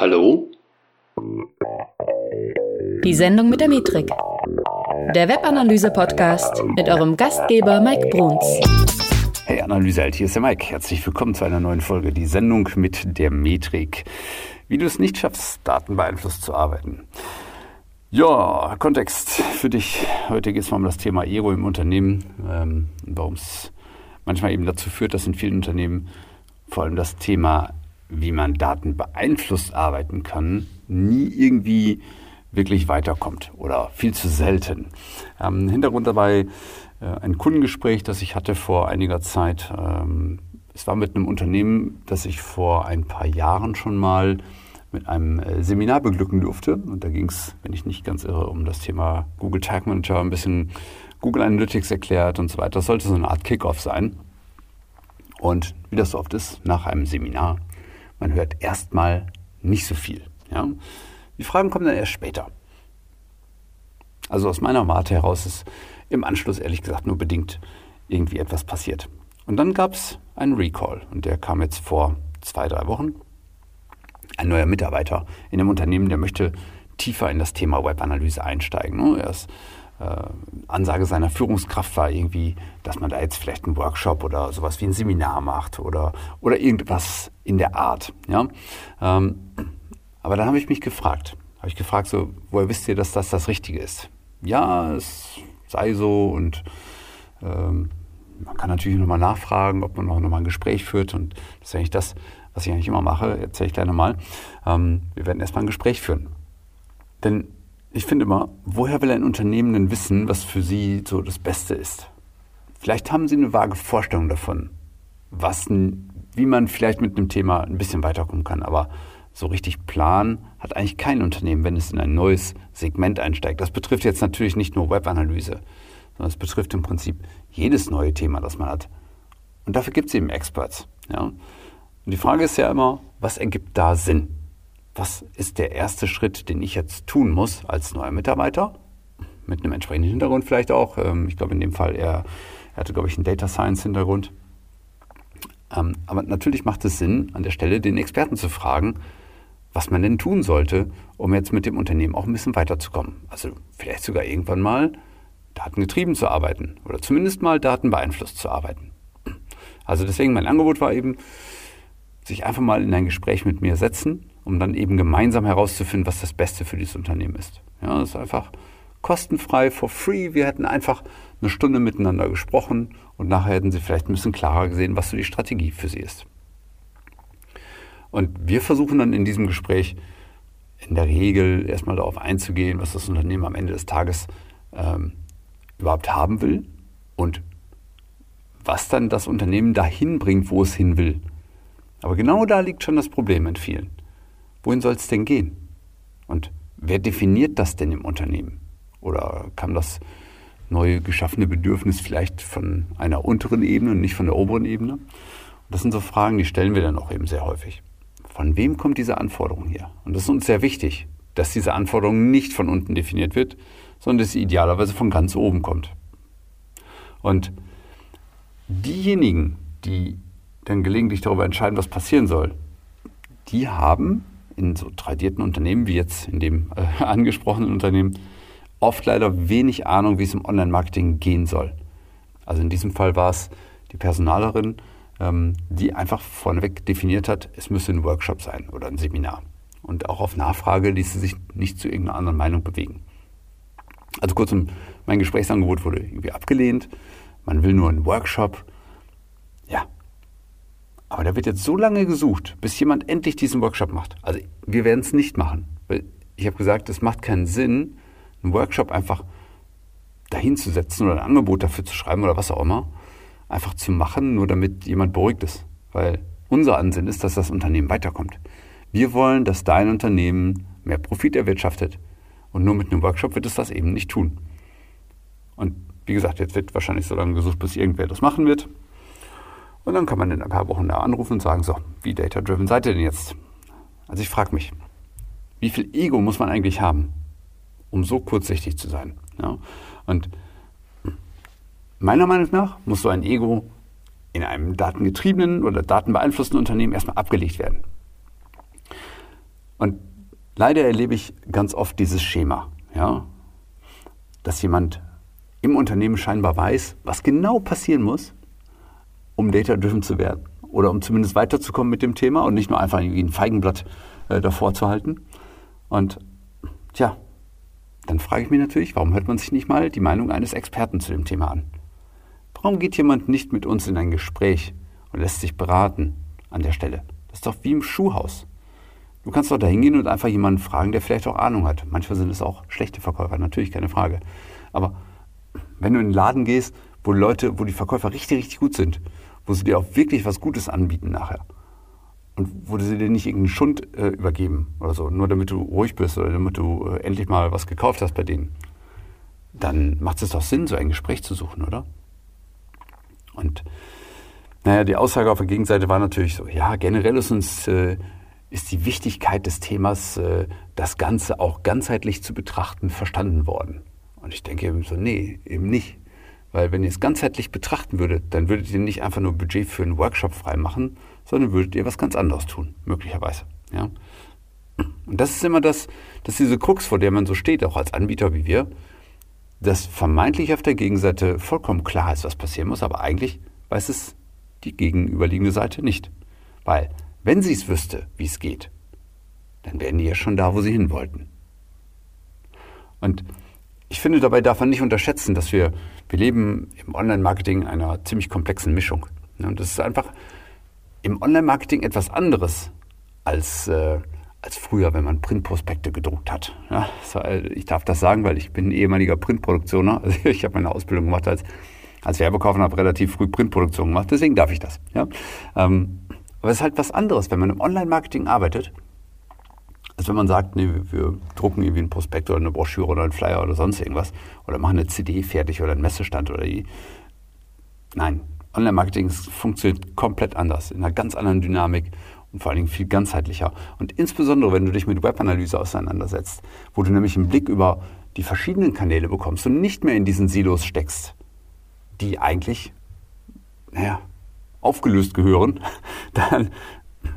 Hallo? Die Sendung mit der Metrik. Der Webanalyse-Podcast mit eurem Gastgeber Mike Bruns. Hey Analyseheld, hier ist der Mike. Herzlich willkommen zu einer neuen Folge, die Sendung mit der Metrik. Wie du es nicht schaffst, datenbeeinflusst zu arbeiten. Ja, Kontext für dich. Heute geht es mal um das Thema Ego im Unternehmen, ähm, warum es manchmal eben dazu führt, dass in vielen Unternehmen vor allem das Thema, wie man Daten beeinflusst arbeiten kann, nie irgendwie wirklich weiterkommt oder viel zu selten. Ähm, Hintergrund dabei äh, ein Kundengespräch, das ich hatte vor einiger Zeit. Ähm, es war mit einem Unternehmen, das ich vor ein paar Jahren schon mal mit einem äh, Seminar beglücken durfte. Und da ging es, wenn ich nicht ganz irre, um das Thema Google Tag Manager, ein bisschen Google Analytics erklärt und so weiter. Das sollte so eine Art Kickoff sein. Und wie das so oft ist, nach einem Seminar, man hört erstmal nicht so viel. Ja? Die Fragen kommen dann erst später. Also aus meiner Warte heraus ist im Anschluss ehrlich gesagt nur bedingt irgendwie etwas passiert. Und dann gab es einen Recall und der kam jetzt vor zwei, drei Wochen ein neuer Mitarbeiter in einem Unternehmen, der möchte tiefer in das Thema Webanalyse einsteigen. Ne? Er ist, Ansage seiner Führungskraft war irgendwie, dass man da jetzt vielleicht einen Workshop oder sowas wie ein Seminar macht oder, oder irgendwas in der Art. Ja? Ähm, aber dann habe ich mich gefragt, habe ich gefragt, so, woher wisst ihr, dass das das Richtige ist? Ja, es sei so und ähm, man kann natürlich nochmal nachfragen, ob man noch mal ein Gespräch führt und das ist eigentlich das, was ich eigentlich immer mache, erzähle ich gleich nochmal. Ähm, wir werden erstmal ein Gespräch führen. Denn ich finde immer, woher will ein Unternehmen denn wissen, was für sie so das Beste ist? Vielleicht haben sie eine vage Vorstellung davon, was, wie man vielleicht mit einem Thema ein bisschen weiterkommen kann, aber so richtig Plan hat eigentlich kein Unternehmen, wenn es in ein neues Segment einsteigt. Das betrifft jetzt natürlich nicht nur Webanalyse, sondern es betrifft im Prinzip jedes neue Thema, das man hat. Und dafür gibt es eben Experts. Ja? Und die Frage ist ja immer, was ergibt da Sinn? Was ist der erste Schritt, den ich jetzt tun muss als neuer Mitarbeiter? Mit einem entsprechenden Hintergrund vielleicht auch. Ähm, ich glaube in dem Fall, er, er hatte, glaube ich, einen Data Science Hintergrund. Ähm, aber natürlich macht es Sinn, an der Stelle den Experten zu fragen, was man denn tun sollte, um jetzt mit dem Unternehmen auch ein bisschen weiterzukommen. Also vielleicht sogar irgendwann mal datengetrieben zu arbeiten oder zumindest mal datenbeeinflusst zu arbeiten. Also deswegen mein Angebot war eben, sich einfach mal in ein Gespräch mit mir setzen, um dann eben gemeinsam herauszufinden, was das Beste für dieses Unternehmen ist. Ja, das ist einfach kostenfrei, for free. Wir hätten einfach eine Stunde miteinander gesprochen und nachher hätten Sie vielleicht ein bisschen klarer gesehen, was so die Strategie für Sie ist. Und wir versuchen dann in diesem Gespräch in der Regel erstmal darauf einzugehen, was das Unternehmen am Ende des Tages ähm, überhaupt haben will und was dann das Unternehmen dahin bringt, wo es hin will. Aber genau da liegt schon das Problem in vielen. Wohin soll es denn gehen? Und wer definiert das denn im Unternehmen? Oder kam das neue geschaffene Bedürfnis vielleicht von einer unteren Ebene und nicht von der oberen Ebene? Und das sind so Fragen, die stellen wir dann auch eben sehr häufig. Von wem kommt diese Anforderung hier? Und das ist uns sehr wichtig, dass diese Anforderung nicht von unten definiert wird, sondern dass sie idealerweise von ganz oben kommt. Und diejenigen, die dann gelegentlich darüber entscheiden, was passieren soll, die haben in so tradierten Unternehmen, wie jetzt in dem äh, angesprochenen Unternehmen, oft leider wenig Ahnung, wie es im Online-Marketing gehen soll. Also in diesem Fall war es die Personalerin, ähm, die einfach vorneweg definiert hat, es müsse ein Workshop sein oder ein Seminar. Und auch auf Nachfrage ließ sie sich nicht zu irgendeiner anderen Meinung bewegen. Also kurzum, mein Gesprächsangebot wurde irgendwie abgelehnt. Man will nur einen Workshop. Aber da wird jetzt so lange gesucht, bis jemand endlich diesen Workshop macht. Also wir werden es nicht machen. Weil ich habe gesagt, es macht keinen Sinn, einen Workshop einfach dahin zu setzen oder ein Angebot dafür zu schreiben oder was auch immer, einfach zu machen, nur damit jemand beruhigt ist. Weil unser Ansinn ist, dass das Unternehmen weiterkommt. Wir wollen, dass dein Unternehmen mehr Profit erwirtschaftet. Und nur mit einem Workshop wird es das eben nicht tun. Und wie gesagt, jetzt wird wahrscheinlich so lange gesucht, bis irgendwer das machen wird. Und dann kann man in ein paar Wochen da anrufen und sagen, so, wie data-driven seid ihr denn jetzt? Also ich frage mich, wie viel Ego muss man eigentlich haben, um so kurzsichtig zu sein? Ja? Und meiner Meinung nach muss so ein Ego in einem datengetriebenen oder datenbeeinflussten Unternehmen erstmal abgelegt werden. Und leider erlebe ich ganz oft dieses Schema, ja, dass jemand im Unternehmen scheinbar weiß, was genau passieren muss, um data-driven zu werden oder um zumindest weiterzukommen mit dem Thema und nicht nur einfach irgendwie ein Feigenblatt äh, davor zu halten. Und tja, dann frage ich mich natürlich, warum hört man sich nicht mal die Meinung eines Experten zu dem Thema an? Warum geht jemand nicht mit uns in ein Gespräch und lässt sich beraten an der Stelle? Das ist doch wie im Schuhhaus. Du kannst doch da hingehen und einfach jemanden fragen, der vielleicht auch Ahnung hat. Manchmal sind es auch schlechte Verkäufer, natürlich keine Frage. Aber wenn du in den Laden gehst, wo Leute, wo die Verkäufer richtig, richtig gut sind, wo sie dir auch wirklich was Gutes anbieten nachher und wo sie dir nicht irgendeinen Schund äh, übergeben oder so, nur damit du ruhig bist oder damit du äh, endlich mal was gekauft hast bei denen, dann macht es doch Sinn, so ein Gespräch zu suchen, oder? Und naja, die Aussage auf der Gegenseite war natürlich so, ja, generell ist uns äh, ist die Wichtigkeit des Themas, äh, das Ganze auch ganzheitlich zu betrachten, verstanden worden. Und ich denke eben so, nee, eben nicht. Weil wenn ihr es ganzheitlich betrachten würdet, dann würdet ihr nicht einfach nur Budget für einen Workshop freimachen, sondern würdet ihr was ganz anderes tun, möglicherweise. Ja? Und das ist immer das, das diese Krux, vor der man so steht, auch als Anbieter wie wir, dass vermeintlich auf der Gegenseite vollkommen klar ist, was passieren muss, aber eigentlich weiß es die gegenüberliegende Seite nicht. Weil, wenn sie es wüsste, wie es geht, dann wären die ja schon da, wo sie hin wollten. Und ich finde, dabei darf man nicht unterschätzen, dass wir, wir leben im Online-Marketing in einer ziemlich komplexen Mischung. Und das ist einfach im Online-Marketing etwas anderes als, äh, als früher, wenn man Printprospekte gedruckt hat. Ja, ich darf das sagen, weil ich bin ein ehemaliger Printproduktioner. Also ich habe meine Ausbildung gemacht als, als Werbekaufer und habe relativ früh Printproduktion gemacht. Deswegen darf ich das. Ja? Ähm, aber es ist halt was anderes, wenn man im Online-Marketing arbeitet als wenn man sagt, nee, wir drucken irgendwie einen Prospekt oder eine Broschüre oder einen Flyer oder sonst irgendwas oder machen eine CD fertig oder einen Messestand oder die. Nein, Online-Marketing funktioniert komplett anders, in einer ganz anderen Dynamik und vor allen Dingen viel ganzheitlicher. Und insbesondere, wenn du dich mit Webanalyse auseinandersetzt, wo du nämlich einen Blick über die verschiedenen Kanäle bekommst und nicht mehr in diesen Silos steckst, die eigentlich, naja, aufgelöst gehören, dann,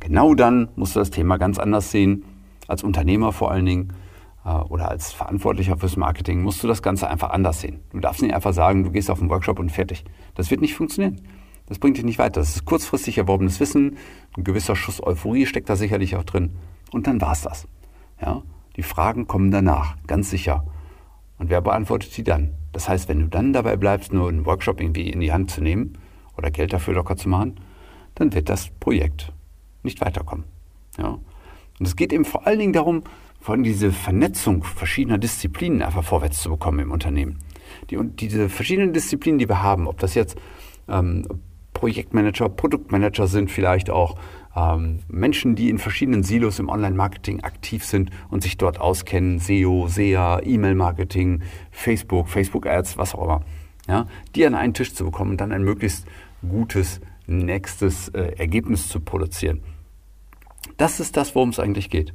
genau dann musst du das Thema ganz anders sehen als Unternehmer vor allen Dingen äh, oder als Verantwortlicher fürs Marketing musst du das Ganze einfach anders sehen. Du darfst nicht einfach sagen, du gehst auf einen Workshop und fertig. Das wird nicht funktionieren. Das bringt dich nicht weiter. Das ist kurzfristig erworbenes Wissen, ein gewisser Schuss Euphorie steckt da sicherlich auch drin. Und dann war's das. Ja? Die Fragen kommen danach, ganz sicher. Und wer beantwortet die dann? Das heißt, wenn du dann dabei bleibst, nur einen Workshop irgendwie in die Hand zu nehmen oder Geld dafür locker zu machen, dann wird das Projekt nicht weiterkommen. Ja? Und es geht eben vor allen Dingen darum, vor allem diese Vernetzung verschiedener Disziplinen einfach vorwärts zu bekommen im Unternehmen. Die, diese verschiedenen Disziplinen, die wir haben, ob das jetzt ähm, Projektmanager, Produktmanager sind, vielleicht auch ähm, Menschen, die in verschiedenen Silos im Online-Marketing aktiv sind und sich dort auskennen, SEO, SEA, E-Mail-Marketing, Facebook, Facebook-Ads, was auch immer, ja, die an einen Tisch zu bekommen und dann ein möglichst gutes nächstes äh, Ergebnis zu produzieren. Das ist das, worum es eigentlich geht.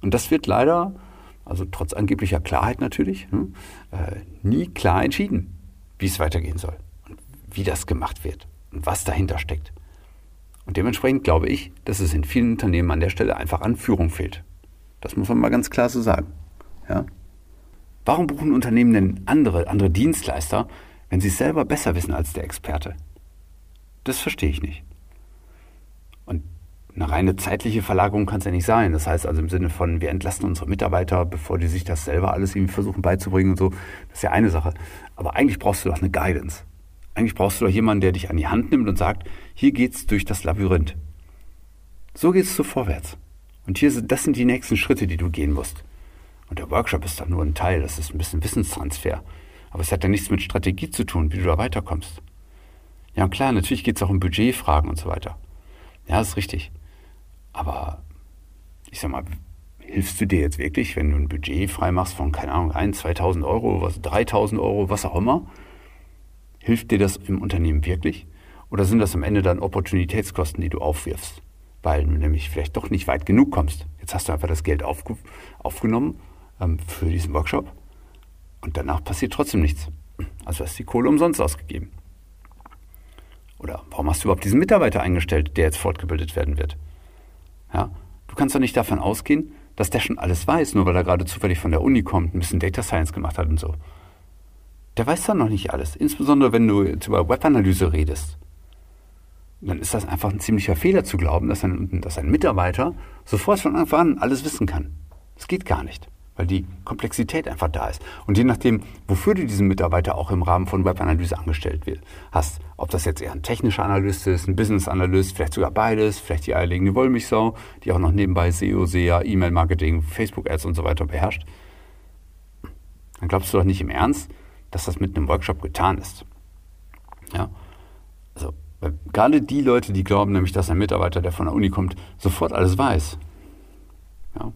Und das wird leider, also trotz angeblicher Klarheit natürlich, hm, äh, nie klar entschieden, wie es weitergehen soll und wie das gemacht wird und was dahinter steckt. Und dementsprechend glaube ich, dass es in vielen Unternehmen an der Stelle einfach an Führung fehlt. Das muss man mal ganz klar so sagen. Ja? Warum buchen Unternehmen denn andere, andere Dienstleister, wenn sie es selber besser wissen als der Experte? Das verstehe ich nicht. Eine reine zeitliche Verlagerung kann es ja nicht sein. Das heißt also im Sinne von, wir entlasten unsere Mitarbeiter, bevor die sich das selber alles irgendwie versuchen beizubringen und so. Das ist ja eine Sache. Aber eigentlich brauchst du doch eine Guidance. Eigentlich brauchst du doch jemanden, der dich an die Hand nimmt und sagt, hier geht's durch das Labyrinth. So geht's so vorwärts. Und hier sind, das sind die nächsten Schritte, die du gehen musst. Und der Workshop ist dann nur ein Teil, das ist ein bisschen Wissenstransfer. Aber es hat ja nichts mit Strategie zu tun, wie du da weiterkommst. Ja, klar, natürlich geht es auch um Budgetfragen und so weiter. Ja, das ist richtig. Aber ich sag mal, hilfst du dir jetzt wirklich, wenn du ein Budget freimachst von, keine Ahnung, 1, 2.000 Euro, was, 3.000 Euro, was auch immer? Hilft dir das im Unternehmen wirklich? Oder sind das am Ende dann Opportunitätskosten, die du aufwirfst? Weil du nämlich vielleicht doch nicht weit genug kommst. Jetzt hast du einfach das Geld aufge aufgenommen ähm, für diesen Workshop und danach passiert trotzdem nichts. Also hast du die Kohle umsonst ausgegeben. Oder warum hast du überhaupt diesen Mitarbeiter eingestellt, der jetzt fortgebildet werden wird? Ja? Du kannst doch nicht davon ausgehen, dass der schon alles weiß, nur weil er gerade zufällig von der Uni kommt, ein bisschen Data Science gemacht hat und so. Der weiß dann noch nicht alles. Insbesondere wenn du jetzt über Webanalyse redest. Dann ist das einfach ein ziemlicher Fehler zu glauben, dass ein, dass ein Mitarbeiter sofort von Anfang an alles wissen kann. Das geht gar nicht weil die Komplexität einfach da ist. Und je nachdem, wofür du diesen Mitarbeiter auch im Rahmen von Webanalyse angestellt hast, ob das jetzt eher ein technischer Analyst ist, ein Business Analyst, vielleicht sogar beides, vielleicht die eierlegende Wollmilchsau, die auch noch nebenbei SEO, SEA, E-Mail-Marketing, Facebook-Ads und so weiter beherrscht, dann glaubst du doch nicht im Ernst, dass das mit einem Workshop getan ist. Ja, also gerade die Leute, die glauben nämlich, dass ein Mitarbeiter, der von der Uni kommt, sofort alles weiß. Ja,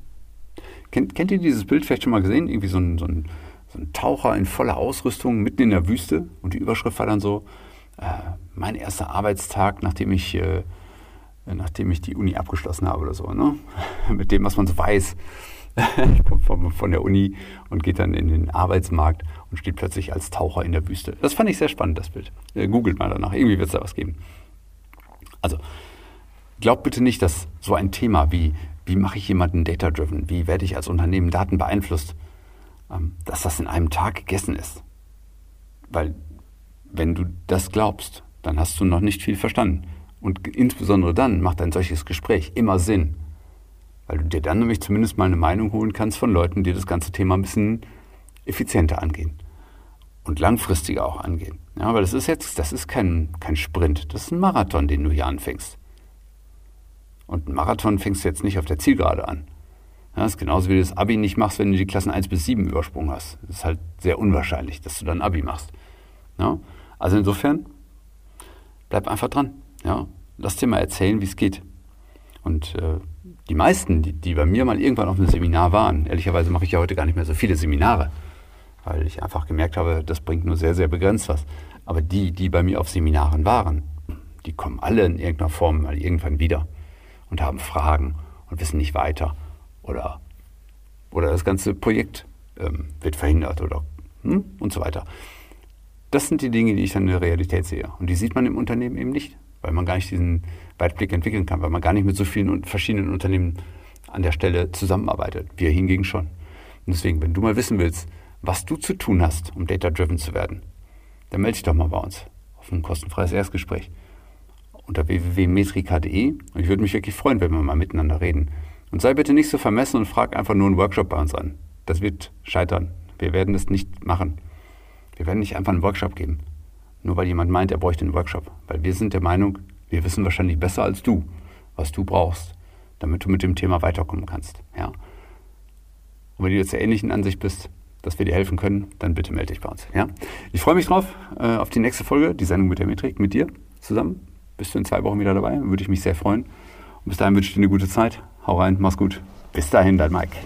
Kennt, kennt ihr dieses Bild vielleicht schon mal gesehen? Irgendwie so ein, so, ein, so ein Taucher in voller Ausrüstung mitten in der Wüste und die Überschrift war dann so, äh, mein erster Arbeitstag, nachdem ich, äh, nachdem ich die Uni abgeschlossen habe oder so. Ne? Mit dem, was man so weiß von, von der Uni und geht dann in den Arbeitsmarkt und steht plötzlich als Taucher in der Wüste. Das fand ich sehr spannend, das Bild. Äh, googelt mal danach, irgendwie wird es da was geben. Also, glaubt bitte nicht, dass so ein Thema wie wie mache ich jemanden data-driven? Wie werde ich als Unternehmen Daten beeinflusst? Ähm, dass das in einem Tag gegessen ist. Weil wenn du das glaubst, dann hast du noch nicht viel verstanden. Und insbesondere dann macht ein solches Gespräch immer Sinn. Weil du dir dann nämlich zumindest mal eine Meinung holen kannst von Leuten, die das ganze Thema ein bisschen effizienter angehen. Und langfristiger auch angehen. Ja, weil das ist jetzt, das ist kein, kein Sprint, das ist ein Marathon, den du hier anfängst. Und einen Marathon fängst du jetzt nicht auf der Zielgerade an. Das ist genauso wie du das Abi nicht machst, wenn du die Klassen 1 bis 7 übersprungen hast. Das ist halt sehr unwahrscheinlich, dass du dann Abi machst. Ja? Also insofern, bleib einfach dran. Ja? Lass dir mal erzählen, wie es geht. Und äh, die meisten, die, die bei mir mal irgendwann auf einem Seminar waren, ehrlicherweise mache ich ja heute gar nicht mehr so viele Seminare, weil ich einfach gemerkt habe, das bringt nur sehr, sehr begrenzt was. Aber die, die bei mir auf Seminaren waren, die kommen alle in irgendeiner Form mal irgendwann wieder und haben Fragen und wissen nicht weiter. Oder, oder das ganze Projekt ähm, wird verhindert oder hm, und so weiter. Das sind die Dinge, die ich dann in der Realität sehe. Und die sieht man im Unternehmen eben nicht, weil man gar nicht diesen Weitblick entwickeln kann, weil man gar nicht mit so vielen verschiedenen Unternehmen an der Stelle zusammenarbeitet. Wir hingegen schon. Und deswegen, wenn du mal wissen willst, was du zu tun hast, um data-driven zu werden, dann melde dich doch mal bei uns auf ein kostenfreies Erstgespräch unter www.metrika.de und ich würde mich wirklich freuen, wenn wir mal miteinander reden. Und sei bitte nicht so vermessen und frag einfach nur einen Workshop bei uns an. Das wird scheitern. Wir werden das nicht machen. Wir werden nicht einfach einen Workshop geben. Nur weil jemand meint, er bräuchte einen Workshop. Weil wir sind der Meinung, wir wissen wahrscheinlich besser als du, was du brauchst, damit du mit dem Thema weiterkommen kannst. Ja? Und wenn du jetzt der ähnlichen Ansicht bist, dass wir dir helfen können, dann bitte melde dich bei uns. Ja? Ich freue mich drauf, äh, auf die nächste Folge, die Sendung mit der Metrik, mit dir zusammen bist du in zwei Wochen wieder dabei. Würde ich mich sehr freuen. Und bis dahin wünsche ich dir eine gute Zeit. Hau rein, mach's gut. Bis dahin, dein Mike.